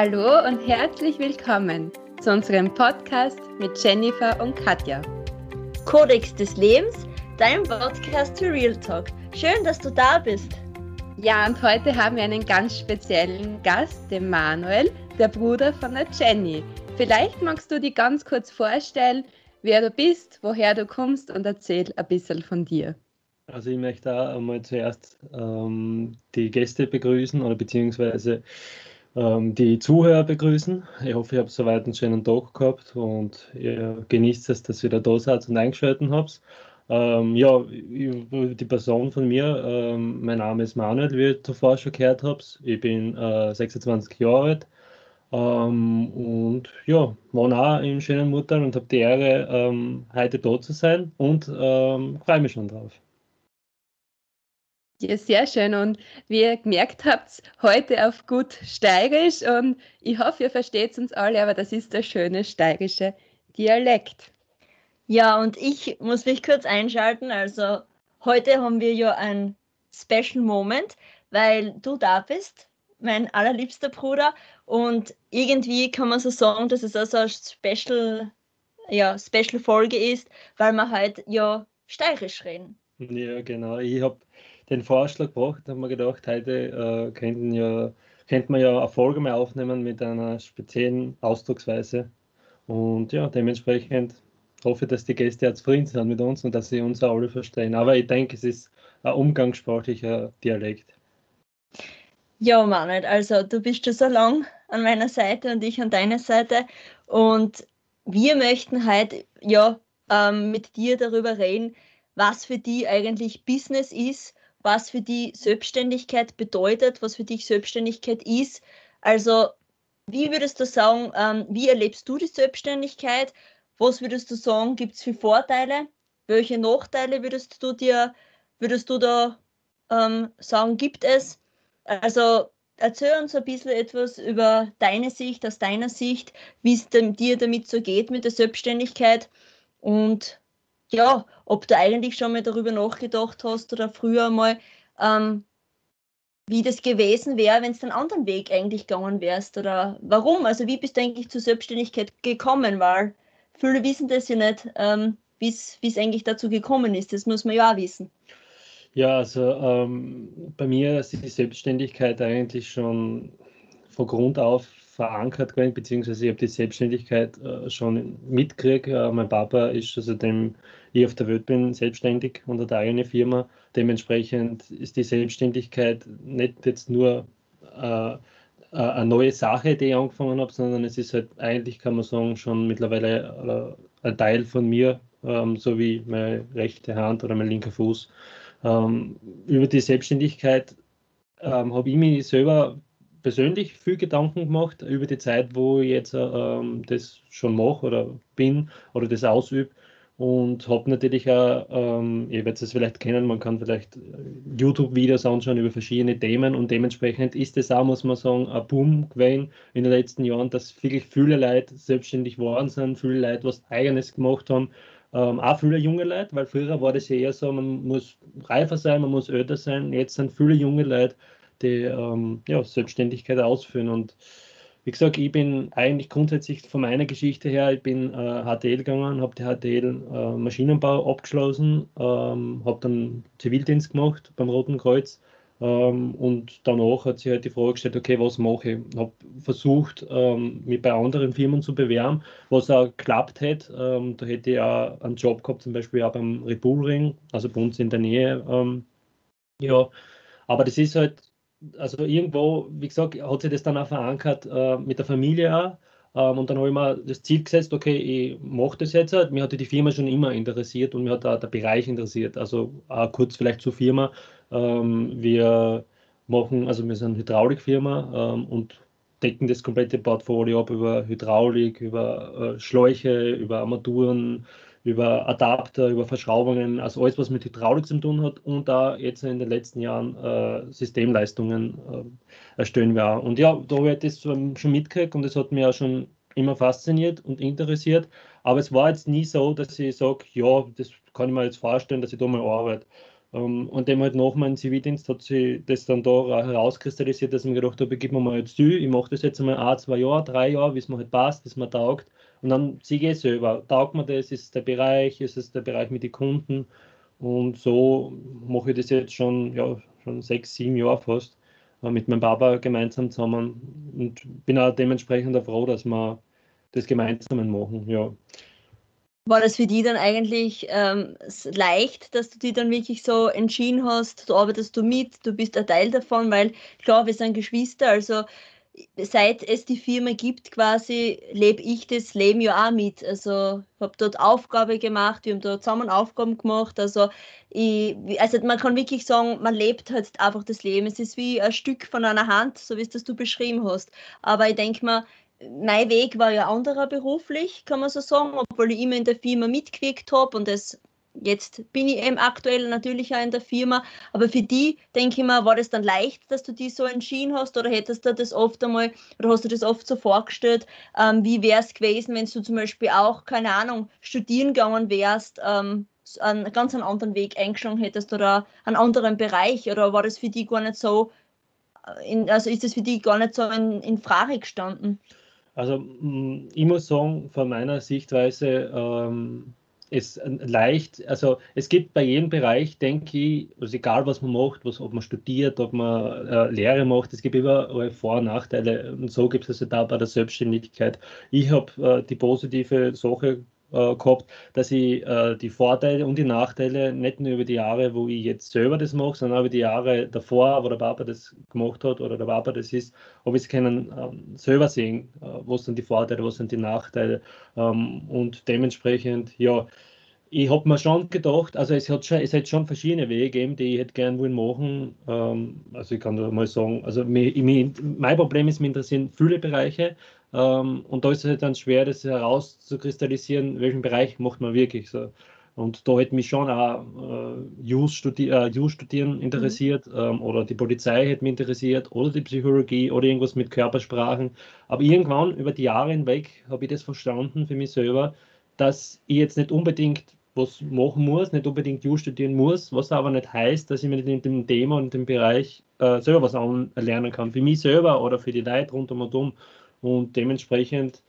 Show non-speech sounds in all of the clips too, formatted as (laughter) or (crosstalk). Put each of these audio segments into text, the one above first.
Hallo und herzlich willkommen zu unserem Podcast mit Jennifer und Katja. Kodex des Lebens, dein Podcast für Real Talk. Schön, dass du da bist. Ja, und heute haben wir einen ganz speziellen Gast, den Manuel, der Bruder von der Jenny. Vielleicht magst du dich ganz kurz vorstellen, wer du bist, woher du kommst und erzähl ein bisschen von dir. Also ich möchte da einmal zuerst ähm, die Gäste begrüßen oder beziehungsweise die Zuhörer begrüßen. Ich hoffe, ihr habt soweit einen schönen Tag gehabt und ihr genießt es, dass ihr da da seid und eingeschaltet habt. Ähm, ja, die Person von mir, ähm, mein Name ist Manuel, wie ihr zuvor schon gehört habt. Ich bin äh, 26 Jahre alt ähm, und ja, wohne auch in schönen Muttern und habe die Ehre, ähm, heute da zu sein und ähm, freue mich schon drauf. Ja, sehr schön. Und wie ihr gemerkt habt, heute auf gut steirisch. Und ich hoffe, ihr versteht uns alle, aber das ist der schöne steirische Dialekt. Ja, und ich muss mich kurz einschalten. Also heute haben wir ja ein Special Moment, weil du da bist, mein allerliebster Bruder. Und irgendwie kann man so sagen, dass es also eine Special, ja, Special Folge ist, weil wir halt ja steirisch reden. Ja, genau. Ich habe den Vorschlag gebracht, haben wir gedacht, heute äh, könnten ja, könnte man ja eine Folge mehr aufnehmen mit einer speziellen Ausdrucksweise. Und ja, dementsprechend hoffe ich, dass die Gäste jetzt zufrieden sind mit uns und dass sie uns alle verstehen. Aber ich denke, es ist ein umgangssprachlicher Dialekt. Ja, Manuel, also du bist schon so lang an meiner Seite und ich an deiner Seite. Und wir möchten heute ja ähm, mit dir darüber reden, was für die eigentlich Business ist was für die Selbstständigkeit bedeutet, was für dich Selbstständigkeit ist. Also, wie würdest du sagen, ähm, wie erlebst du die Selbstständigkeit? Was würdest du sagen, gibt es für Vorteile? Welche Nachteile würdest du dir, würdest du da ähm, sagen, gibt es? Also erzähl uns ein bisschen etwas über deine Sicht, aus deiner Sicht, wie es dir damit so geht mit der Selbstständigkeit und ja, ob du eigentlich schon mal darüber nachgedacht hast oder früher mal, ähm, wie das gewesen wäre, wenn es einen anderen Weg eigentlich gegangen wärst oder warum? Also wie bist du eigentlich zur Selbstständigkeit gekommen? Weil viele wissen das ja nicht, ähm, wie es eigentlich dazu gekommen ist. Das muss man ja auch wissen. Ja, also ähm, bei mir ist die Selbstständigkeit eigentlich schon von Grund auf verankert gewesen, beziehungsweise ich habe die Selbstständigkeit äh, schon mitgekriegt. Äh, mein Papa ist, also dem ich auf der Welt bin, selbstständig und hat eine eigene Firma. Dementsprechend ist die Selbstständigkeit nicht jetzt nur äh, äh, eine neue Sache, die ich angefangen habe, sondern es ist halt eigentlich, kann man sagen, schon mittlerweile ein Teil von mir, ähm, so wie meine rechte Hand oder mein linker Fuß. Ähm, über die Selbstständigkeit ähm, habe ich mich selber persönlich viel Gedanken gemacht über die Zeit, wo ich jetzt ähm, das schon mache oder bin oder das ausübe. Und habe natürlich auch, ähm, ihr werdet es vielleicht kennen, man kann vielleicht äh, YouTube-Videos anschauen über verschiedene Themen und dementsprechend ist es auch, muss man sagen, ein Boom gewesen in den letzten Jahren, dass wirklich viele Leute selbstständig geworden sind, viele Leute was Eigenes gemacht haben, ähm, auch viele junge Leute, weil früher war das ja eher so, man muss reifer sein, man muss älter sein. Jetzt sind viele junge Leute, ähm, ja, Selbstständigkeit ausführen. Und wie gesagt, ich bin eigentlich grundsätzlich von meiner Geschichte her, ich bin äh, HTL gegangen, habe die HTL äh, Maschinenbau abgeschlossen, ähm, habe dann Zivildienst gemacht beim Roten Kreuz. Ähm, und danach hat sich halt die Frage gestellt, okay, was mache ich? Habe versucht, ähm, mich bei anderen Firmen zu bewerben, was auch geklappt hätte. Ähm, da hätte ich auch einen Job gehabt, zum Beispiel auch beim Repulring, also bei uns in der Nähe. Ähm, ja, aber das ist halt also irgendwo, wie gesagt, hat sich das dann auch verankert äh, mit der Familie auch. Ähm, und dann habe ich mir das Ziel gesetzt, okay, ich mache das jetzt. Halt. Mir hatte die Firma schon immer interessiert und mir hat auch der Bereich interessiert. Also äh, kurz vielleicht zur Firma. Ähm, wir machen, also wir sind eine Hydraulikfirma ähm, und decken das komplette Portfolio ab über Hydraulik, über äh, Schläuche, über Armaturen, über Adapter, über Verschraubungen, also alles, was mit Hydraulik zu tun hat und da jetzt in den letzten Jahren äh, Systemleistungen äh, erstellen wir auch. Und ja, da habe ich das schon mitgekriegt und das hat mich auch schon immer fasziniert und interessiert. Aber es war jetzt nie so, dass ich sage, ja, das kann ich mir jetzt vorstellen, dass ich da mal arbeite. Ähm, und dem halt nach meinem Zivildienst hat sich das dann da herauskristallisiert, dass ich mir gedacht habe, gebe mir mal jetzt zu, ich mache das jetzt einmal ein, zwei Jahre, drei Jahre, wie es mir halt passt, wie es mir taugt. Und dann sehe ich selber, taugt mir das, ist es der Bereich, ist es der Bereich mit den Kunden. Und so mache ich das jetzt schon, ja, schon sechs, sieben Jahre fast äh, mit meinem Papa gemeinsam zusammen und bin auch dementsprechend auch froh, dass wir das gemeinsam machen. Ja. War das für die dann eigentlich ähm, leicht, dass du die dann wirklich so entschieden hast, du arbeitest du mit, du bist ein Teil davon, weil klar, wir sind Geschwister, also seit es die Firma gibt, quasi lebe ich das Leben ja auch mit. Also habe dort Aufgabe gemacht, wir haben dort zusammen Aufgaben gemacht. Also, ich, also man kann wirklich sagen, man lebt halt einfach das Leben. Es ist wie ein Stück von einer Hand, so wie es das du beschrieben hast. Aber ich denke mal, mein Weg war ja anderer beruflich, kann man so sagen, obwohl ich immer in der Firma mitgewirkt habe und das jetzt bin ich eben aktuell natürlich auch in der Firma, aber für die, denke ich mal, war das dann leicht, dass du die so entschieden hast? Oder hättest du das oft einmal oder hast du das oft so vorgestellt, ähm, wie wäre es gewesen, wenn du zum Beispiel auch, keine Ahnung, studieren gegangen wärst, ähm, einen ganz einen anderen Weg eingeschlagen hättest oder einen anderen Bereich? Oder war das für die gar nicht so, äh, in, also ist das für die gar nicht so in, in Frage gestanden? Also ich muss sagen, von meiner Sichtweise ähm, ist leicht, also es gibt bei jedem Bereich, denke ich, also egal was man macht, was, ob man studiert, ob man äh, Lehre macht, es gibt überall Vor- und Nachteile und so gibt es also da bei der Selbstständigkeit. Ich habe äh, die positive Sache äh, gehabt, dass ich äh, die Vorteile und die Nachteile nicht nur über die Jahre, wo ich jetzt selber das mache, sondern auch über die Jahre davor, wo der Papa das gemacht hat oder der Papa das ist, habe ich es können ähm, selber sehen, äh, was sind die Vorteile, was sind die Nachteile ähm, und dementsprechend, ja, ich habe mir schon gedacht, also es hat schon, es hat schon verschiedene Wege gegeben, die ich hätte gerne wollen machen. Ähm, also ich kann da mal sagen, also mich, mich, mein Problem ist, mich interessieren viele Bereiche. Ähm, und da ist es halt dann schwer, das herauszukristallisieren, welchen Bereich macht man wirklich so. Und da hätte mich schon auch äh, Jus, studi äh, studieren interessiert mhm. ähm, oder die Polizei hätte mich interessiert oder die Psychologie oder irgendwas mit Körpersprachen. Aber irgendwann über die Jahre hinweg habe ich das verstanden für mich selber, dass ich jetzt nicht unbedingt was machen muss, nicht unbedingt Jus studieren muss, was aber nicht heißt, dass ich mir in dem Thema und dem Bereich äh, selber was lernen kann. Für mich selber oder für die Leute rund um und um. Und dementsprechend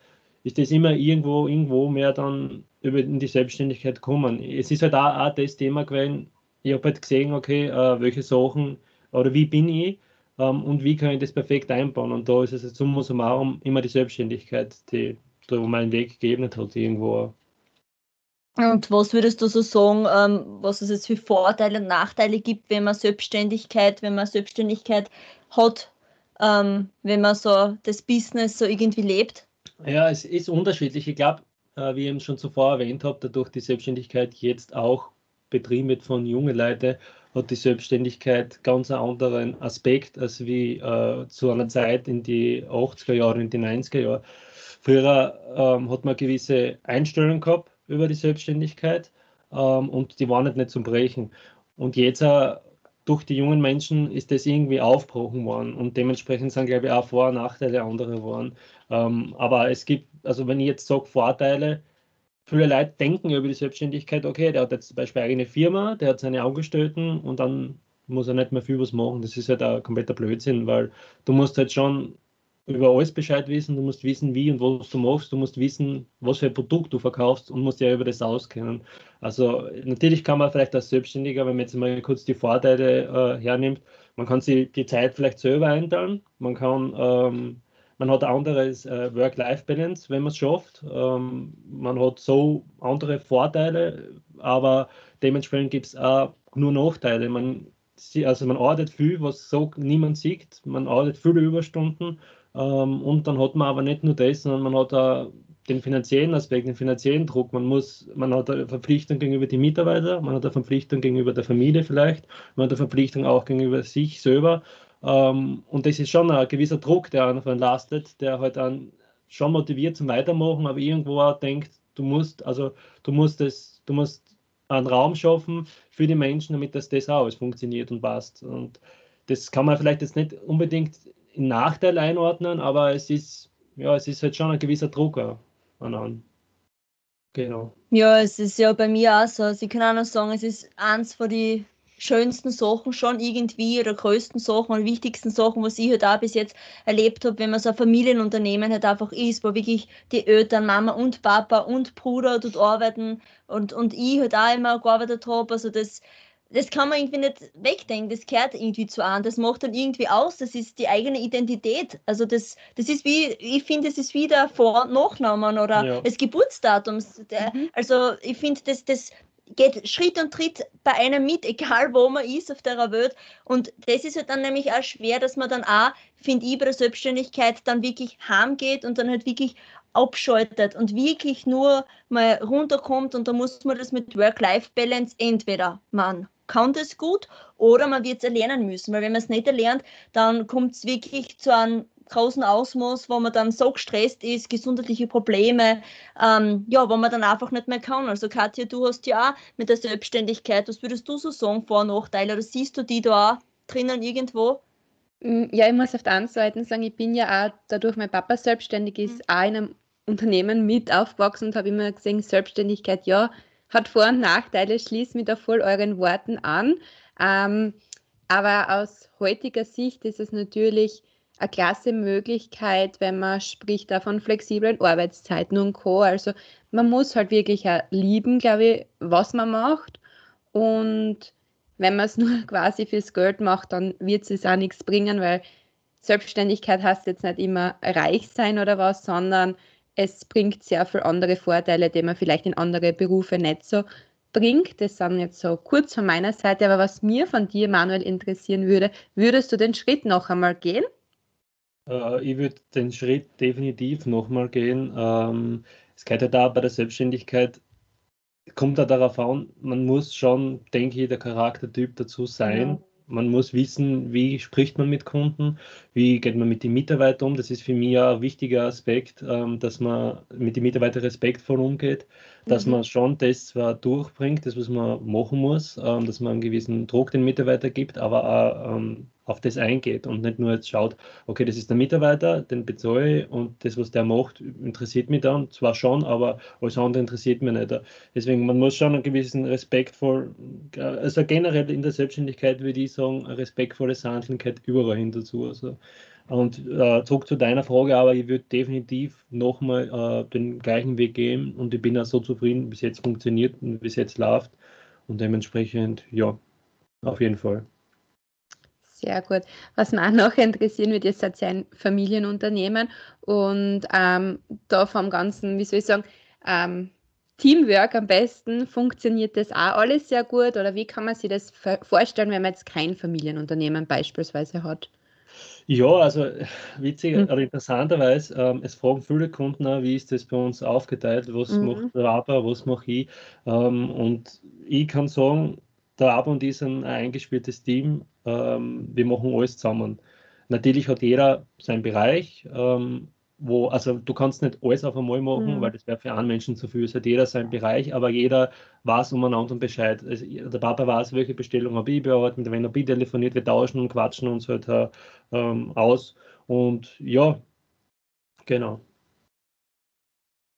ist das immer irgendwo, irgendwo mehr dann über in die Selbstständigkeit gekommen. Es ist halt auch, auch das Thema gewesen, ich habe halt gesehen, okay, äh, welche Sachen oder wie bin ich ähm, und wie kann ich das perfekt einbauen. Und da ist es summa summarum immer die Selbstständigkeit, die da meinen Weg gegeben hat, irgendwo. Und was würdest du so sagen, ähm, was es jetzt für Vorteile und Nachteile gibt, wenn man Selbstständigkeit, wenn man Selbstständigkeit hat ähm, wenn man so das Business so irgendwie lebt? Ja, es ist unterschiedlich. Ich glaube, äh, wie ich eben schon zuvor erwähnt habe, dadurch die Selbstständigkeit jetzt auch betrieben wird von jungen Leuten, hat die Selbstständigkeit ganz einen anderen Aspekt als wie äh, zu einer Zeit in die 80er Jahre, in die 90er Jahre. Früher ähm, hat man gewisse Einstellungen gehabt über die Selbstständigkeit ähm, und die waren nicht, nicht zum Brechen. Und jetzt äh, durch die jungen Menschen ist das irgendwie aufgebrochen worden und dementsprechend sind, glaube ich, auch Vor- und Nachteile andere geworden. Ähm, aber es gibt, also wenn ich jetzt sage Vorteile, viele Leute denken über die Selbstständigkeit, okay, der hat jetzt zum Beispiel eine eigene Firma, der hat seine Angestellten und dann muss er nicht mehr viel was machen. Das ist halt ein kompletter Blödsinn, weil du musst halt schon über alles Bescheid wissen, du musst wissen, wie und was du machst, du musst wissen, was für ein Produkt du verkaufst und musst ja über das auskennen. Also natürlich kann man vielleicht als Selbstständiger, wenn man jetzt mal kurz die Vorteile äh, hernimmt, man kann sich die Zeit vielleicht selber einteilen, man kann, ähm, man hat anderes äh, Work-Life-Balance, wenn man es schafft, ähm, man hat so andere Vorteile, aber dementsprechend gibt es auch nur Nachteile. Man, also man arbeitet viel, was so niemand sieht, man arbeitet viele Überstunden und dann hat man aber nicht nur das, sondern man hat auch den finanziellen Aspekt, den finanziellen Druck. Man muss, man hat eine Verpflichtung gegenüber den Mitarbeitern, man hat eine Verpflichtung gegenüber der Familie vielleicht, man hat eine Verpflichtung auch gegenüber sich selber. Ähm, und das ist schon ein gewisser Druck, der einen lastet, der halt dann schon motiviert zum Weitermachen, aber irgendwo auch denkt, du musst, also du musst das, du musst einen Raum schaffen für die Menschen, damit das, das auch alles funktioniert und passt. Und das kann man vielleicht jetzt nicht unbedingt in Nachteil einordnen, aber es ist, ja, es ist halt schon ein gewisser Druck an. Genau. Ja, es ist ja bei mir auch so. Sie können auch noch sagen, es ist eins von den schönsten Sachen schon irgendwie oder größten Sachen und wichtigsten Sachen, was ich halt auch bis jetzt erlebt habe, wenn man so ein Familienunternehmen halt einfach ist, wo wirklich die Eltern, Mama und Papa und Bruder dort arbeiten und, und ich halt auch immer gearbeitet habe. Also das, das kann man irgendwie nicht wegdenken, das gehört irgendwie zu an, das macht dann irgendwie aus, das ist die eigene Identität. Also das, das ist wie, ich finde, das ist wie der Vor- und Nachnamen oder ja. das Geburtsdatum. Mhm. Also ich finde, das, das geht Schritt und Tritt bei einem mit, (laughs) egal wo man ist auf der Welt. Und das ist halt dann nämlich auch schwer, dass man dann auch, finde ich, bei der Selbstständigkeit dann wirklich heimgeht und dann halt wirklich abschaltet und wirklich nur mal runterkommt und da muss man das mit Work-Life-Balance entweder man kann das gut oder man wird es erlernen müssen, weil wenn man es nicht erlernt, dann kommt es wirklich zu einem großen Ausmaß, wo man dann so gestresst ist, gesundheitliche Probleme, ähm, ja, wo man dann einfach nicht mehr kann. Also Katja, du hast ja auch mit der Selbstständigkeit, was würdest du so sagen, Vor- und Nachteile, oder siehst du die da auch drinnen irgendwo? Mm, ja, ich muss auf der einen Seite sagen, ich bin ja auch, dadurch mein Papa selbstständig ist, mhm. auch in einem Unternehmen mit aufgewachsen und habe immer gesehen, Selbstständigkeit, ja, hat Vor- und Nachteile, schließt mich da voll euren Worten an. Ähm, aber aus heutiger Sicht ist es natürlich eine klasse Möglichkeit, wenn man spricht da von flexiblen Arbeitszeiten und Co. Also man muss halt wirklich lieben, glaube ich, was man macht. Und wenn man es (laughs) nur quasi fürs Geld macht, dann wird es auch nichts bringen, weil Selbstständigkeit heißt jetzt nicht immer reich sein oder was, sondern es bringt sehr viele andere Vorteile, die man vielleicht in andere Berufe nicht so bringt. Das sind jetzt so kurz von meiner Seite, aber was mir von dir, Manuel, interessieren würde, würdest du den Schritt noch einmal gehen? Äh, ich würde den Schritt definitiv nochmal gehen. Ähm, es geht ja da bei der Selbstständigkeit, kommt da darauf an, man muss schon, denke ich, der Charaktertyp dazu sein. Ja. Man muss wissen, wie spricht man mit Kunden, wie geht man mit den Mitarbeitern um. Das ist für mich ein wichtiger Aspekt, ähm, dass man mit den Mitarbeitern respektvoll umgeht, dass mhm. man schon das zwar durchbringt, das was man machen muss, ähm, dass man einen gewissen Druck den Mitarbeitern gibt, aber auch auf das eingeht und nicht nur jetzt schaut, okay, das ist der Mitarbeiter, den bezahle ich und das, was der macht, interessiert mich dann zwar schon, aber alles andere interessiert mich nicht. Deswegen, man muss schon einen gewissen respektvoll, also generell in der Selbstständigkeit würde ich sagen, eine respektvolle Sanftheit überall hin dazu. Also, und äh, zurück zu deiner Frage, aber ich würde definitiv nochmal äh, den gleichen Weg gehen und ich bin auch so zufrieden, bis jetzt funktioniert und bis jetzt läuft und dementsprechend, ja, auf jeden Fall. Sehr gut. Was mich auch noch interessieren wird, ist seid ein Familienunternehmen und ähm, da vom ganzen, wie soll ich sagen, ähm, Teamwork am besten, funktioniert das auch alles sehr gut oder wie kann man sich das vorstellen, wenn man jetzt kein Familienunternehmen beispielsweise hat? Ja, also witzig hm. oder interessanterweise, ähm, es fragen viele Kunden auch, wie ist das bei uns aufgeteilt, was mhm. macht der Raba, was mache ich ähm, und ich kann sagen, der Abo und ich sind ein eingespieltes Team. Ähm, wir machen alles zusammen. Natürlich hat jeder seinen Bereich, ähm, wo, also du kannst nicht alles auf einmal machen, mhm. weil das wäre für einen Menschen zu viel. Es hat jeder seinen Bereich, aber jeder weiß umeinander und Bescheid. Also, der Papa weiß, welche Bestellung habe ich bearbeitet, der NRB telefoniert, wir tauschen und quatschen uns halt ähm, aus. Und ja, genau.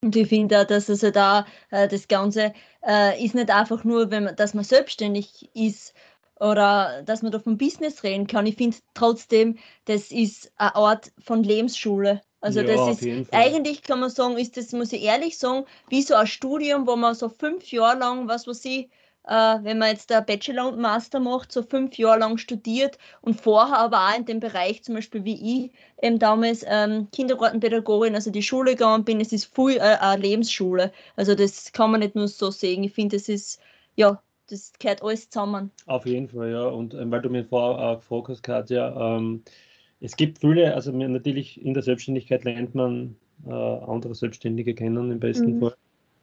Und ich finde auch, dass also da äh, das Ganze äh, ist nicht einfach nur, wenn man, dass man selbstständig ist oder dass man da vom Business reden kann. Ich finde trotzdem, das ist eine Art von Lebensschule. Also ja, das ist eigentlich kann man sagen, ist das, muss ich ehrlich sagen, wie so ein Studium, wo man so fünf Jahre lang, was weiß ich, äh, wenn man jetzt der Bachelor und Master macht, so fünf Jahre lang studiert und vorher aber auch in dem Bereich, zum Beispiel wie ich ähm, damals ähm, Kindergartenpädagogin, also die Schule gegangen bin, es ist voll äh, eine Lebensschule. Also das kann man nicht nur so sehen. Ich finde, das ist, ja, das gehört alles zusammen. Auf jeden Fall, ja. Und ähm, weil du mir vorher äh, gefragt hast, Katja, ähm, es gibt viele, also natürlich in der Selbstständigkeit lernt man äh, andere Selbstständige kennen im besten mhm. Fall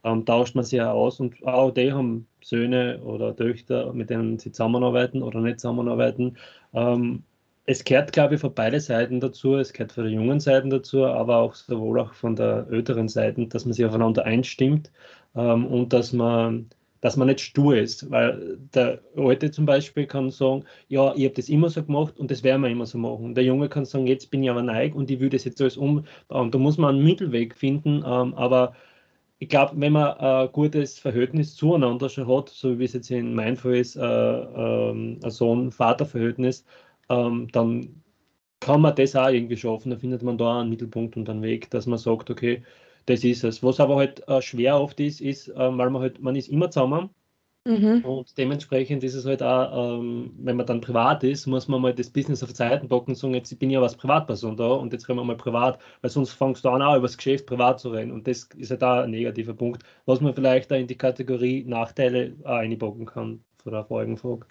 ähm, tauscht man sich ja aus und auch die haben Söhne oder Töchter, mit denen sie zusammenarbeiten oder nicht zusammenarbeiten. Ähm, es gehört, glaube ich, von beiden Seiten dazu, es gehört von der jungen Seite dazu, aber auch sowohl auch von der älteren Seite, dass man sich aufeinander einstimmt ähm, und dass man dass man nicht stur ist, weil der Alte zum Beispiel kann sagen, ja, ich habe das immer so gemacht und das werden wir immer so machen. Der Junge kann sagen, jetzt bin ich aber neig und ich will das jetzt alles umbauen. Da muss man einen Mittelweg finden, ähm, aber ich glaube, wenn man ein gutes Verhältnis zueinander schon hat, so wie es jetzt in meinem Fall ist, äh, ähm, ein Sohn-Vater-Verhältnis, ähm, dann kann man das auch irgendwie schaffen. Da findet man da einen Mittelpunkt und einen Weg, dass man sagt, okay, das ist es. Was aber halt äh, schwer oft ist, ist, äh, weil man halt, man ist immer zusammen Mhm. Und dementsprechend ist es halt auch, ähm, wenn man dann privat ist, muss man mal das Business auf Zeiten packen und sagen, jetzt bin ich ja als Privatperson da und jetzt reden wir mal privat, weil sonst fangst du an, auch über das Geschäft privat zu reden. Und das ist halt auch ein negativer Punkt, was man vielleicht da in die Kategorie Nachteile auch einpacken kann, von der vorigen Frage.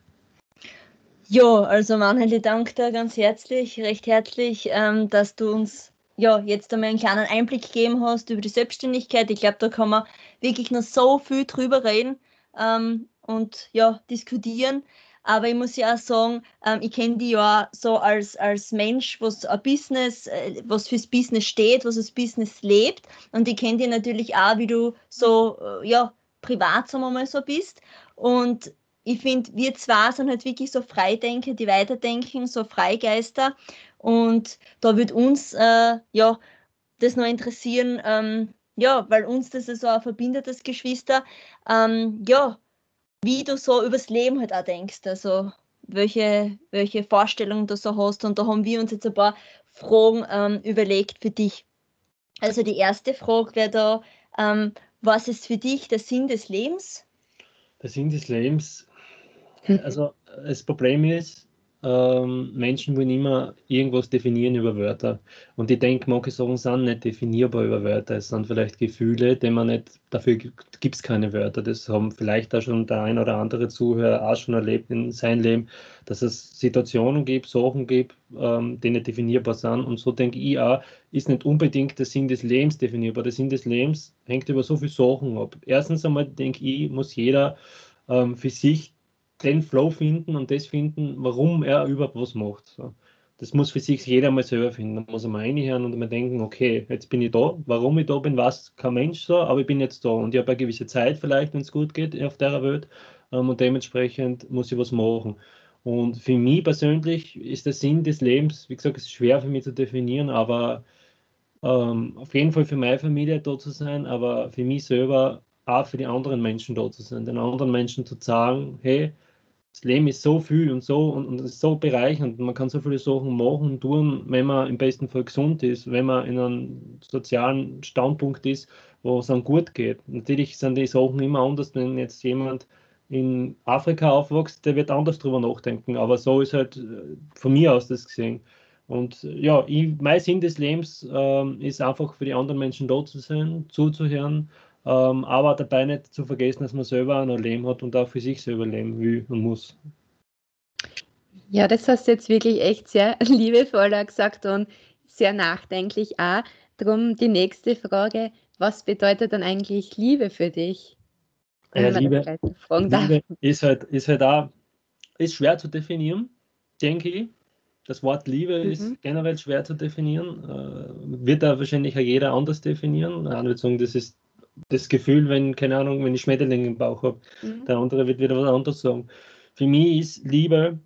Ja, also Manuel, ich danke dir ganz herzlich, recht herzlich, ähm, dass du uns ja, jetzt einmal einen kleinen Einblick gegeben hast über die Selbstständigkeit. Ich glaube, da kann man wirklich noch so viel drüber reden ähm, und ja, diskutieren. Aber ich muss ja auch sagen, ähm, ich kenne die ja so als, als Mensch, was ein Business, äh, was fürs Business steht, was das Business lebt. Und ich kenne die natürlich auch, wie du so, äh, ja, privat, sagen wir mal so bist. Und ich finde, wir zwei sind halt wirklich so Freidenker, die weiterdenken, so Freigeister. Und da wird uns, äh, ja, das noch interessieren, ähm, ja, weil uns das so ein verbindetes Geschwister, ähm, ja, wie du so übers Leben halt auch denkst, also welche, welche Vorstellungen du so hast. Und da haben wir uns jetzt ein paar Fragen ähm, überlegt für dich. Also die erste Frage wäre da, ähm, was ist für dich der Sinn des Lebens? Der Sinn des Lebens, also das Problem ist, ähm, Menschen wollen immer irgendwas definieren über Wörter. Und ich denke, manche Sachen sind nicht definierbar über Wörter. Es sind vielleicht Gefühle, die man nicht, dafür gibt es keine Wörter. Das haben vielleicht auch schon der ein oder andere Zuhörer auch schon erlebt in seinem Leben, dass es Situationen gibt, Sachen gibt, ähm, die nicht definierbar sind. Und so denke ich auch, ist nicht unbedingt der Sinn des Lebens definierbar. Der Sinn des Lebens hängt über so viele Sachen ab. Erstens einmal denke ich, muss jeder ähm, für sich den Flow finden und das finden, warum er überhaupt was macht. So. Das muss für sich jeder mal selber finden. Da muss er mal reinhören und mal denken, okay, jetzt bin ich da. Warum ich da bin, weiß kein Mensch so, aber ich bin jetzt da und ich habe eine gewisse Zeit vielleicht, wenn es gut geht auf der Welt ähm, und dementsprechend muss ich was machen. Und für mich persönlich ist der Sinn des Lebens, wie gesagt, es ist schwer für mich zu definieren, aber ähm, auf jeden Fall für meine Familie da zu sein, aber für mich selber auch für die anderen Menschen da zu sein, den anderen Menschen zu sagen, hey, das Leben ist so viel und so und, und ist so bereichernd. Man kann so viele Sachen machen und tun, wenn man im besten Fall gesund ist, wenn man in einem sozialen Standpunkt ist, wo es einem gut geht. Natürlich sind die Sachen immer anders, wenn jetzt jemand in Afrika aufwächst, der wird anders drüber nachdenken. Aber so ist halt äh, von mir aus das gesehen. Und ja, ich, mein Sinn des Lebens ähm, ist einfach für die anderen Menschen da zu sein, zuzuhören ähm, aber dabei nicht zu vergessen, dass man selber auch noch Leben hat und auch für sich selber leben will und muss. Ja, das hast du jetzt wirklich echt sehr (laughs) liebevoll gesagt und sehr nachdenklich auch. Darum die nächste Frage, was bedeutet dann eigentlich Liebe für dich? Ja, Liebe, Liebe ist, halt, ist halt auch ist schwer zu definieren, denke ich. Das Wort Liebe mhm. ist generell schwer zu definieren. Äh, wird da wahrscheinlich auch jeder anders definieren. Einer wird sagen, das ist das Gefühl, wenn, keine Ahnung, wenn ich Schmetterlinge im Bauch habe. Mhm. Der andere wird wieder was anderes sagen. Für mich ist Liebe,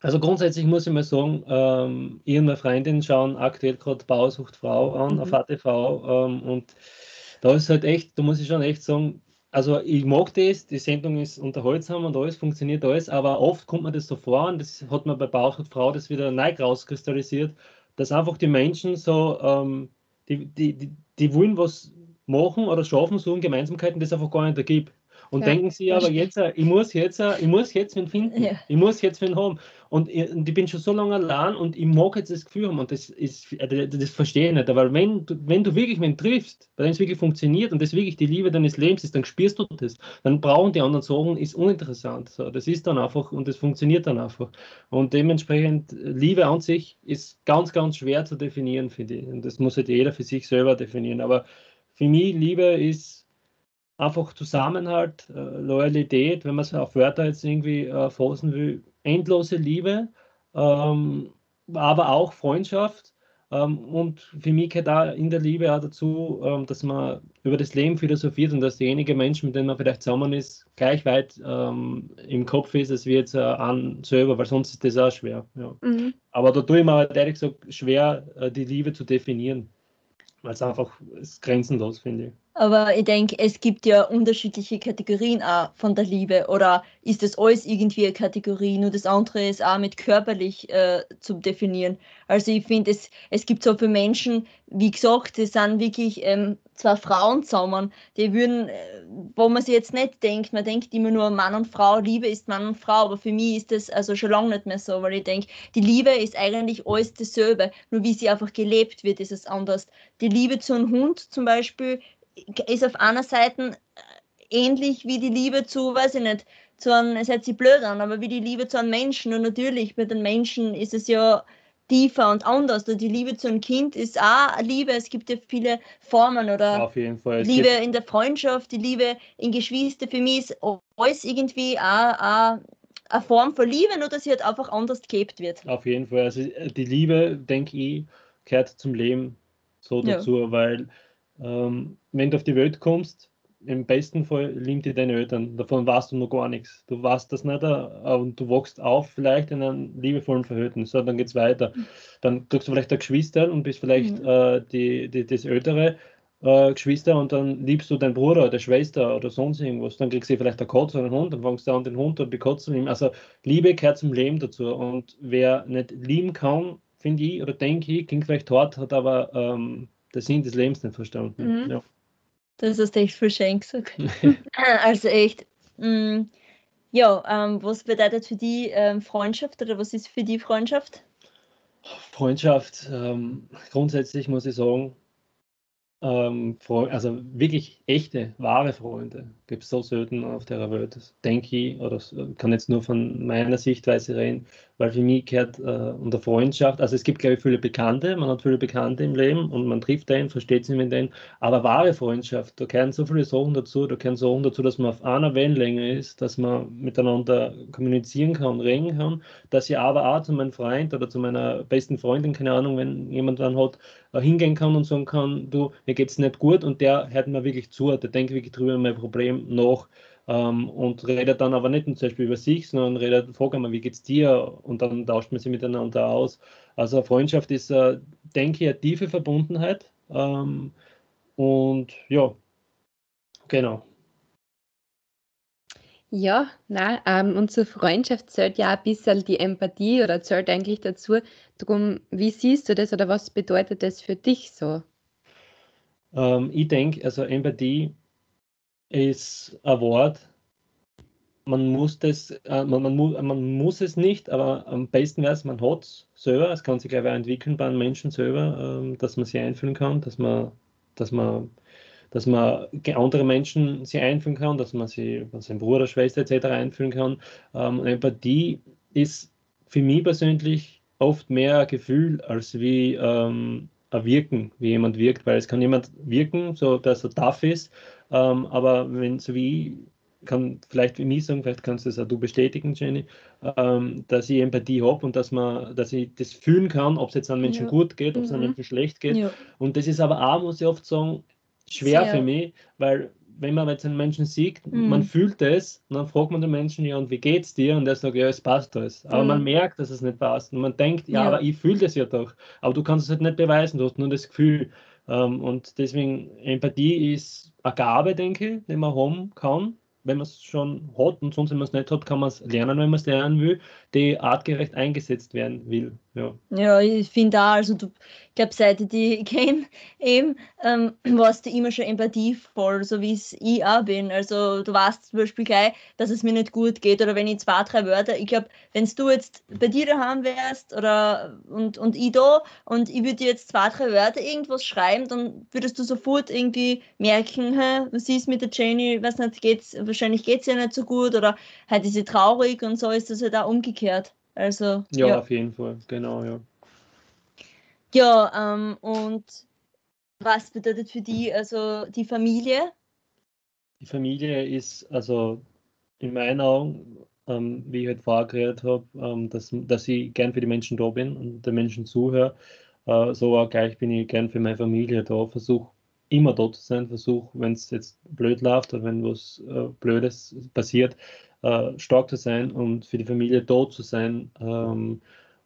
also grundsätzlich muss ich mal sagen, ähm, ich und meine Freundin schauen aktuell gerade Bausucht Frau an mhm. auf ATV ähm, und da ist halt echt, da muss ich schon echt sagen, also ich mag das, die Sendung ist unterhaltsam und alles funktioniert alles, aber oft kommt mir das so vor und das hat man bei Bausucht Frau das wieder neu rauskristallisiert, dass einfach die Menschen so, ähm, die, die, die, die wollen was machen oder schaffen so Gemeinsamkeiten, das einfach gar nicht ergibt. Und ja, denken sie aber jetzt, ich muss jetzt, ich muss jetzt wen finden, ja. ich muss jetzt wen haben. Und ich, und ich, bin schon so lange allein und ich mag jetzt das Gefühl haben und das ist, äh, das verstehe ich nicht. Aber wenn du, wenn du wirklich wen triffst, bei dem es wirklich funktioniert und das wirklich die Liebe deines Lebens ist, dann spürst du das. Dann brauchen die anderen Sachen, ist uninteressant. So, das ist dann einfach und das funktioniert dann einfach. Und dementsprechend, Liebe an sich ist ganz, ganz schwer zu definieren, finde ich. Und das muss halt jeder für sich selber definieren. Aber für mich Liebe ist einfach Zusammenhalt, äh, Loyalität, wenn man es auf Wörter jetzt irgendwie äh, fassen will, endlose Liebe, ähm, aber auch Freundschaft. Ähm, und für mich gehört da in der Liebe auch dazu, ähm, dass man über das Leben philosophiert und dass derjenige Mensch, mit dem man vielleicht zusammen ist, gleich weit ähm, im Kopf ist, als wir jetzt äh, an selber, weil sonst ist das auch schwer. Ja. Mhm. Aber da tue ich mir halt ehrlich gesagt schwer, äh, die Liebe zu definieren weil es einfach ist grenzenlos, finde ich. Aber ich denke, es gibt ja unterschiedliche Kategorien auch von der Liebe. Oder ist das alles irgendwie eine Kategorie? Nur das andere ist auch mit körperlich äh, zu definieren. Also ich finde, es, es gibt so viele Menschen, wie gesagt, das sind wirklich ähm, zwei Frauen zusammen, die würden, äh, wo man sich jetzt nicht denkt, man denkt immer nur Mann und Frau, Liebe ist Mann und Frau, aber für mich ist das also schon lange nicht mehr so, weil ich denke, die Liebe ist eigentlich alles dasselbe, nur wie sie einfach gelebt wird, ist es anders. Die Liebe zu einem Hund zum Beispiel ist auf einer Seite äh, ähnlich wie die Liebe zu, weiß ich nicht, zu einem, es hört sich blöd an, aber wie die Liebe zu einem Menschen. Und natürlich, bei den Menschen ist es ja tiefer und anders. Und die Liebe zu einem Kind ist auch Liebe. Es gibt ja viele Formen oder Auf jeden Fall. Liebe in der Freundschaft, die Liebe in Geschwister. Für mich ist alles irgendwie auch, auch eine Form von Liebe, nur dass sie halt einfach anders gelebt wird. auf jeden Fall. Also die Liebe, denke ich, gehört zum Leben so Ja. dazu, weil ähm, wenn du auf die Welt kommst, im besten Fall lieben dich deine Eltern. Davon weißt du noch gar nichts. Du weißt das nicht äh, und du wachst auf vielleicht in einem liebevollen Verhältnis. So, dann geht es weiter. Dann kriegst du vielleicht ein Geschwister und bist vielleicht Mhm. äh, die, die, das ältere äh, Geschwister und dann liebst du deinen Bruder oder Schwester oder sonst irgendwas. Dann kriegst du vielleicht eine Katze oder einen Hund, dann fängst du an, den Hund Katze zu lieben. Also Liebe gehört zum Leben dazu. Und wer nicht lieben kann, finde ich oder denke ich, klingt vielleicht hart, hat aber ähm, den Sinn des Lebens nicht verstanden. Mhm. Ja. Das hast du echt viel schön gesagt. (laughs) (laughs) Also echt. mm, ja, ähm, was bedeutet für die ähm, Freundschaft oder was ist für die Freundschaft? Freundschaft, ähm, grundsätzlich muss ich sagen, ähm, also wirklich echte, wahre Freunde gibt es so selten auf der Welt, denke ich, oder kann jetzt nur von meiner Sichtweise reden, weil für mich gehört äh, unter Freundschaft, also es gibt, glaube ich, viele Bekannte, man hat viele Bekannte im Leben und man trifft den, versteht sich mit denen, aber wahre Freundschaft, da gehören so viele Sachen dazu, da gehören Sachen dazu, dass man auf einer Wellenlänge ist, dass man miteinander kommunizieren kann, reden kann, dass ich aber auch zu meinem Freund oder zu meiner besten Freundin, keine Ahnung, wenn jemand dann hat, äh, hingehen kann und sagen kann, du, mir geht's nicht gut und der hört mir wirklich zu, der denkt wirklich drüber mein Problem nach ähm, und redet dann aber nicht zum Beispiel über sich, sondern redet, fragt einmal, wie geht's dir und dann tauscht man sich miteinander aus. Also Freundschaft ist, äh, denke ich, eine tiefe Verbundenheit ähm, und ja, genau. Ja, nein, ähm, und zur Freundschaft zählt ja ein bisschen die Empathie oder zählt eigentlich dazu. Drum, wie siehst du das oder was bedeutet das für dich so? Ähm, ich denke, also Empathie ist ein Wort. Man muss das, äh, man, man, man muss es nicht, aber am besten wäre es, man hat es selber. Es kann sich, glaube ich, auch entwickeln bei einem Menschen selber, ähm, dass man sich einfühlen kann, dass man, dass man, dass man andere Menschen sich einfühlen kann, dass man sich, seinen Bruder, Schwester etc. einfühlen kann. Ähm, Empathie ist für mich persönlich oft mehr ein Gefühl als wie ähm, Wirken, wie jemand wirkt, weil es kann jemand wirken, so dass er tough ist, ähm, aber wenn so wie kann vielleicht für mich sagen, vielleicht kannst du das auch du bestätigen, Jenny, ähm, dass ich Empathie habe und dass man, dass ich das fühlen kann, ob es jetzt einem Menschen Ja. gut geht, ob es einem Mhm. Menschen schlecht geht. Ja. Und das ist aber auch, muss ich oft sagen, schwer Sehr. für mich, weil wenn man jetzt einen Menschen sieht, Mhm. man fühlt es und dann fragt man den Menschen, ja, und wie geht's dir? Und der sagt, ja, es passt alles. Aber Mhm. man merkt, dass es nicht passt. Und man denkt, ja, Ja. aber ich fühle das ja doch. Aber du kannst es halt nicht beweisen, du hast nur das Gefühl. Ähm, und deswegen, Empathie ist eine Gabe, denke ich, die man haben kann, wenn man es schon hat. Und sonst, wenn man es nicht hat, kann man es lernen, wenn man es lernen will, die artgerecht eingesetzt werden will. Ja. Ja, ich finde auch, also du, ich glaube, seit ich die (laughs) kenne, eben, ähm, warst du immer schon empathievoll, so wie es ich auch bin. Also du weißt zum Beispiel gleich, dass es mir nicht gut geht oder wenn ich zwei, drei Wörter, ich glaube, wenn du jetzt bei dir daheim wärst oder und, und ich da und ich würde dir jetzt zwei, drei Wörter irgendwas schreiben, dann würdest du sofort irgendwie merken, was ist mit der Jenny, weiß nicht, geht's, wahrscheinlich geht es ihr nicht so gut oder halt ist sie traurig und so ist das halt auch umgekehrt. Also Ja, ja. auf jeden Fall, genau, ja. Ja, ähm, und was bedeutet für die also die Familie? Die Familie ist also in meinen Augen, ähm, wie ich halt vorher geredet habe, ähm, dass, dass ich gern für die Menschen da bin und den Menschen zuhöre. Äh, so auch gleich bin ich gern für meine Familie da, versuche immer da zu sein, versuche, wenn es jetzt blöd läuft oder wenn was äh, Blödes passiert, äh, stark zu sein und für die Familie da zu sein. Ähm,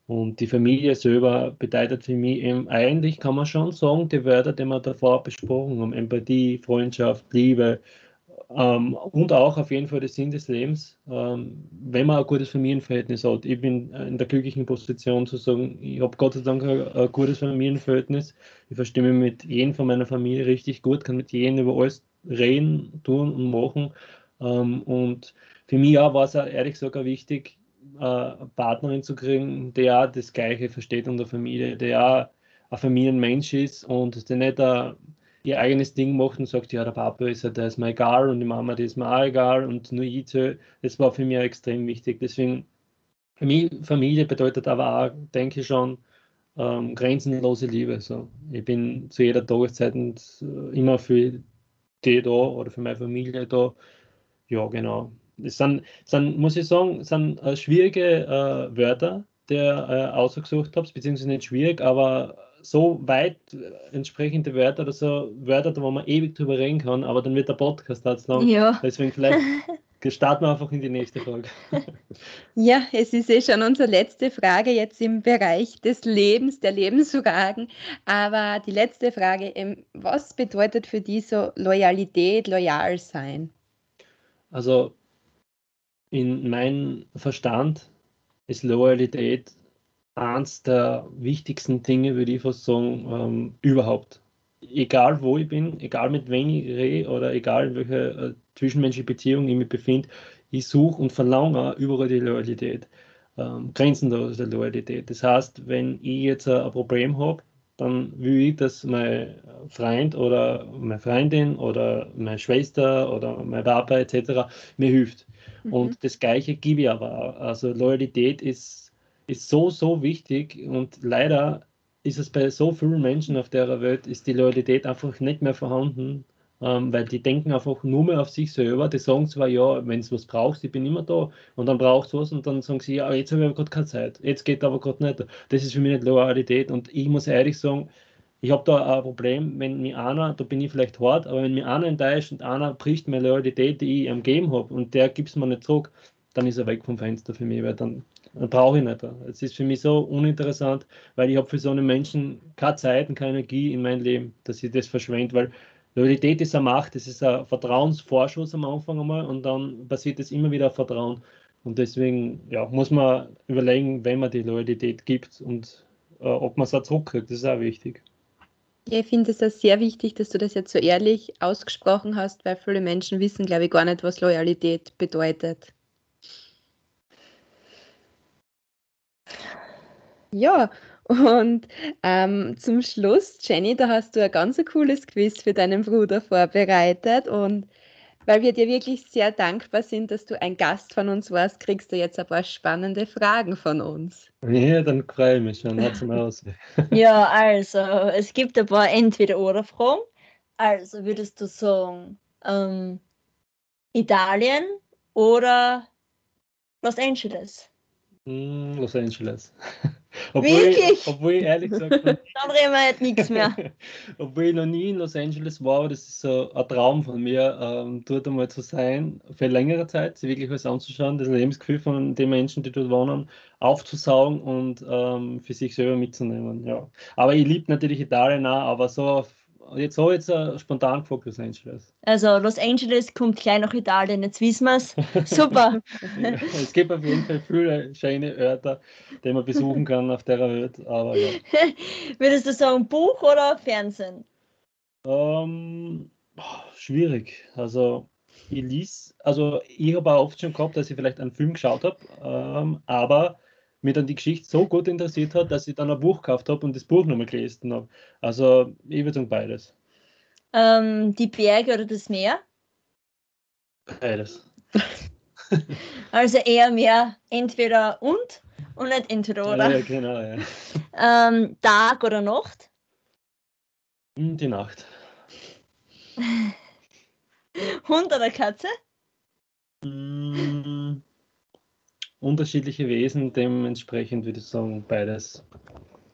Und die Familie selber bedeutet für mich eben, eigentlich kann man schon sagen, die Wörter, die wir davor besprochen haben, Empathie, Freundschaft, Liebe ähm, und auch auf jeden Fall der Sinn des Lebens, ähm, wenn man ein gutes Familienverhältnis hat. Ich bin in der glücklichen Position zu sagen, ich habe Gott sei Dank ein, ein, gutes Familienverhältnis. Ich verstehe mich mit jedem von meiner Familie richtig gut, kann mit jedem über alles reden, tun und machen. Ähm, und für mich auch war es auch ehrlich gesagt auch wichtig, eine Partnerin zu kriegen, der auch das Gleiche versteht unter Familie, der auch ein Familienmensch ist und der nicht ein, ihr eigenes Ding macht und sagt, ja, der Papa ist ja, der ist mir egal und die Mama, die ist mir auch egal und nur ich. Das war für mich extrem wichtig. Deswegen, für mich, Familie bedeutet aber auch, denke ich schon, ähm, grenzenlose Liebe. So. Ich bin zu jeder Tageszeit und, äh, immer für die da oder für meine Familie da. Ja, genau. Das sind, sind muss ich sagen, sind äh, schwierige äh, Wörter, die ihr äh, ausgesucht habt, beziehungsweise nicht schwierig, aber so weit äh, entsprechende Wörter oder so Wörter, wo man ewig drüber reden kann, aber dann wird der Podcast halt lang. Ja. Deswegen vielleicht (laughs) starten wir einfach in die nächste Frage. (laughs) Ja, es ist eh schon unsere letzte Frage jetzt im Bereich des Lebens, der Lebensfragen. Aber die letzte Frage, was bedeutet für dich so Loyalität, loyal sein? Also in meinem Verstand ist Loyalität eines der wichtigsten Dinge, würde ich fast sagen, ähm, überhaupt. Egal wo ich bin, egal mit wem ich rede oder egal in welcher äh, zwischenmenschlichen Beziehung ich mich befinde, ich suche und verlange überall die Loyalität, ähm, grenzenlose Loyalität. Das heißt, wenn ich jetzt ein Problem habe, dann will ich, dass mein Freund oder meine Freundin oder meine Schwester oder mein Papa etc. mir hilft. Mhm. Und das Gleiche gebe ich aber auch. Also Loyalität ist, ist so, so wichtig und leider ist es bei so vielen Menschen auf der Welt, ist die Loyalität einfach nicht mehr vorhanden, ähm, weil die denken einfach nur mehr auf sich selber. Die sagen zwar, ja, wenn du was brauchst, ich bin immer da und dann brauchst du was und dann sagen sie, ja, jetzt habe ich aber gerade keine Zeit, jetzt geht aber gerade nicht. Das ist für mich nicht Loyalität und ich muss ehrlich sagen, ich habe da ein Problem, wenn mir einer, da bin ich vielleicht hart, aber wenn mir einer enttäuscht und einer bricht meine Loyalität, die ich ihm gegeben habe und der gibt es mir nicht zurück, dann ist er weg vom Fenster für mich, weil dann, dann brauche ich nicht. Es ist für mich so uninteressant, weil ich habe für so einen Menschen keine Zeit und keine Energie in mein Leben, dass ich das verschwende, weil Loyalität ist eine Macht, das ist ein Vertrauensvorschuss am Anfang einmal und dann passiert es immer wieder auf Vertrauen. Und deswegen ja, muss man überlegen, wenn man die Loyalität gibt und äh, ob man es auch zurückkriegt, das ist auch wichtig. Ja, ich finde es auch sehr wichtig, dass du das jetzt so ehrlich ausgesprochen hast, weil viele Menschen wissen, glaube ich, gar nicht, was Loyalität bedeutet. Ja, und ähm, zum Schluss, Jenny, da hast du ein ganz cooles Quiz für deinen Bruder vorbereitet und weil wir dir wirklich sehr dankbar sind, dass du ein Gast von uns warst, kriegst du jetzt ein paar spannende Fragen von uns. Ja, dann freue ich mich schon. (laughs) aus. ja, also, es gibt ein paar Entweder-Oder-Fragen. Also, würdest du sagen, ähm, Italien oder Los Angeles? Mm, Los Angeles. (laughs) Obwohl Wirklich? Ich, obwohl ich ehrlich gesagt. (laughs) Dann reden wir jetzt nichts mehr. (laughs) obwohl ich noch nie in Los Angeles war, aber das ist so ein Traum von mir, ähm, dort einmal zu sein, für längere Zeit, sich wirklich was anzuschauen, das Lebensgefühl von den Menschen, die dort wohnen, aufzusaugen und ähm, für sich selber mitzunehmen. Ja. Aber ich liebe natürlich Italien auch, aber so auf jetzt so jetzt uh, spontan gefragt Los Angeles. Also Los Angeles kommt gleich nach Italien, jetzt wissen wir es. (laughs) Super. ja, es gibt auf jeden Fall viele schöne Orte, die man besuchen kann auf der Welt. Aber ja. (laughs) Würdest du sagen Buch oder Fernsehen? Um, ähm, schwierig. Also ich lies, also ich habe auch oft schon gehabt, dass ich vielleicht einen Film geschaut habe, ähm, aber mir dann die Geschichte so gut interessiert hat, dass ich dann ein Buch gekauft habe und das Buch nochmal gelesen habe. Also ich würde sagen beides. Ähm, die Berge oder das Meer? Beides. (laughs) also eher mehr entweder und und nicht entweder oder. Ja, genau, ja. (laughs) Ähm, Tag oder Nacht? Hm, die Nacht. (laughs) Hund oder Katze? Mm, unterschiedliche Wesen, dementsprechend würde ich sagen, beides.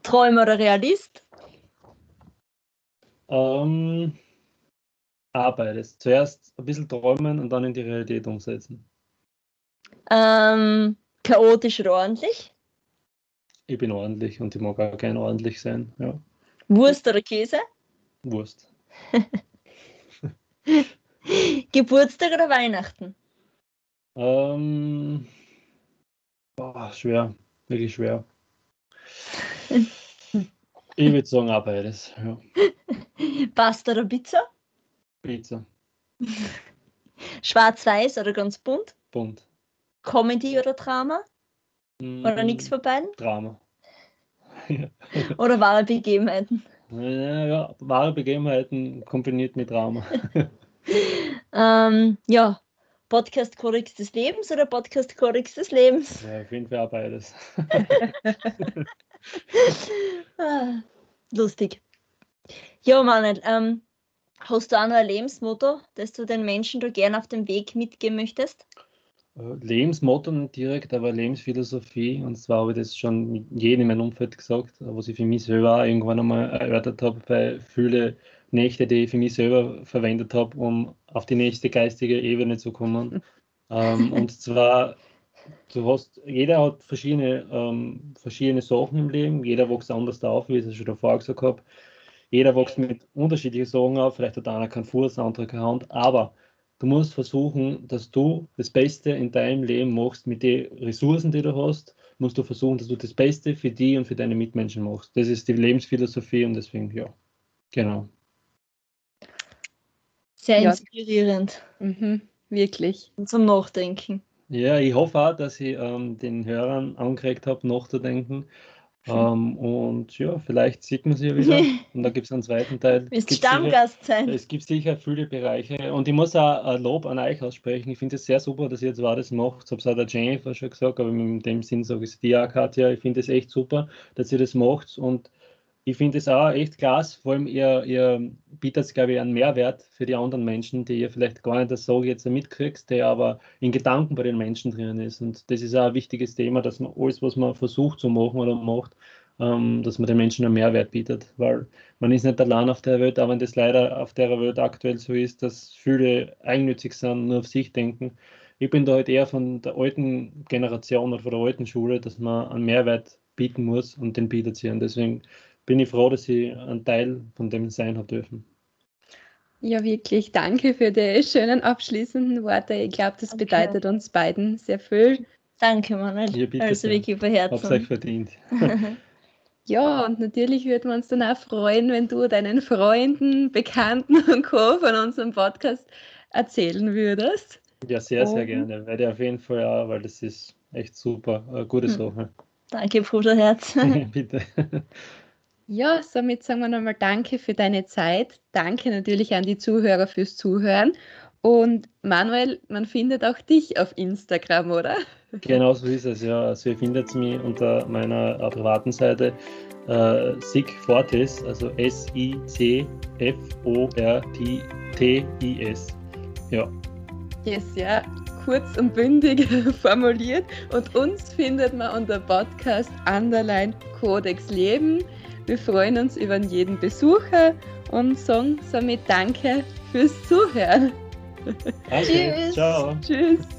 Träumer oder Realist? Ähm, auch beides. Zuerst ein bisschen träumen und dann in die Realität umsetzen. Ähm, chaotisch oder ordentlich? Ich bin ordentlich und ich mag auch gern ordentlich sein. Ja. Wurst oder Käse? Wurst. (laughs) Geburtstag oder Weihnachten? Ähm, boah, schwer, wirklich schwer. (laughs) Ich würde sagen, auch beides. Ja. (laughs) Pasta oder Pizza? Pizza, Schwarz-Weiß oder ganz bunt? bunt. Comedy oder Drama? Oder Mm, nichts von beiden? Drama. (laughs) Oder wahre Begebenheiten? Ja, ja, wahre Begebenheiten kombiniert mit Drama. Ähm, ja, Podcast Kodex des Lebens oder Podcast Kodex des Lebens? Ja, auf jeden Fall beides. (laughs) Ah, lustig. Ja, Manuel, ähm, hast du auch noch ein Lebensmotto, das du den Menschen da gerne auf dem Weg mitgeben möchtest? Äh, Lebensmotto nicht direkt, aber Lebensphilosophie. Und zwar habe ich das schon jedem in meinem Umfeld gesagt, was ich für mich selber auch irgendwann einmal erörtert habe, bei viele Nächte, die ich für mich selber verwendet habe, um auf die nächste geistige Ebene zu kommen. ähm, (laughs) und zwar, du hast, jeder hat verschiedene, ähm, verschiedene Sachen im Leben, jeder wächst anders auf, wie ich es schon davor gesagt habe. Jeder wächst mit unterschiedlichen Sachen auf, vielleicht hat einer keinen Fuß, der andere keine Hand, aber du musst versuchen, dass du das Beste in deinem Leben machst mit den Ressourcen, die du hast, musst du versuchen, dass du das Beste für die und für deine Mitmenschen machst. Das ist die Lebensphilosophie und deswegen, ja, genau. Sehr Ja. inspirierend Mhm, wirklich. und zum Nachdenken. Ja, ich hoffe auch, dass ich ähm, den Hörern angeregt habe, nachzudenken. Ähm, und ja, vielleicht sieht man sie ja wieder. (laughs) Und da gibt es einen zweiten Teil. Willst Gibt's sicher- Stammgast sein? Es gibt sicher viele Bereiche und ich muss auch ein Lob an euch aussprechen. Ich finde es sehr super, dass ihr jetzt das macht. Ich habe es auch der Jennifer schon gesagt, aber in dem Sinn sage ich es dir auch, Katja. Ich finde es echt super, dass ihr das macht und ich finde es auch echt klasse. Vor allem, ihr, ihr bietet, glaube ich, einen Mehrwert für die anderen Menschen, die ihr vielleicht gar nicht ich jetzt mitkriegst, der aber in Gedanken bei den Menschen drin ist. Und das ist auch ein wichtiges Thema, dass man alles, was man versucht zu machen oder macht, ähm, dass man den Menschen einen Mehrwert bietet. Weil man ist nicht allein auf der Welt, auch wenn das leider auf der Welt aktuell so ist, dass viele eigennützig sind, nur auf sich denken. Ich bin da halt eher von der alten Generation oder von der alten Schule, dass man einen Mehrwert bieten muss und den bietet sie. Und deswegen bin ich froh, dass ich ein Teil von dem sein habe dürfen. Ja, wirklich. Danke für die schönen abschließenden Worte. Ich glaube, das Danke. bedeutet uns beiden sehr viel. Danke, Manuel. Ja, bitte also wirklich über Hab's euch Herzen. verdient. (laughs) Ja, und natürlich würden wir uns dann auch freuen, wenn du deinen Freunden, Bekannten (laughs) und Co. von unserem Podcast erzählen würdest. Ja, sehr, sehr Und- gerne. Werde ich auf jeden Fall auch, weil das ist echt super. Eine gute Hm. Sache. Danke, Bruderherz. (laughs) Bitte. Ja, somit sagen wir nochmal Danke für deine Zeit. Danke natürlich an die Zuhörer fürs Zuhören. Und Manuel, man findet auch dich auf Instagram, oder? Genau so ist es, ja. Also ihr findet mich unter meiner äh, privaten Seite äh, Sig Fortis, also S-I-C-F-O-R-T-T-I-S. Ja, Yes, ja, kurz und bündig (laughs) formuliert. Und uns findet man unter Podcast Underline Codex Leben. Wir freuen uns über jeden Besucher und sagen somit Danke fürs Zuhören. danke. Tschüss. Ciao. Tschüss.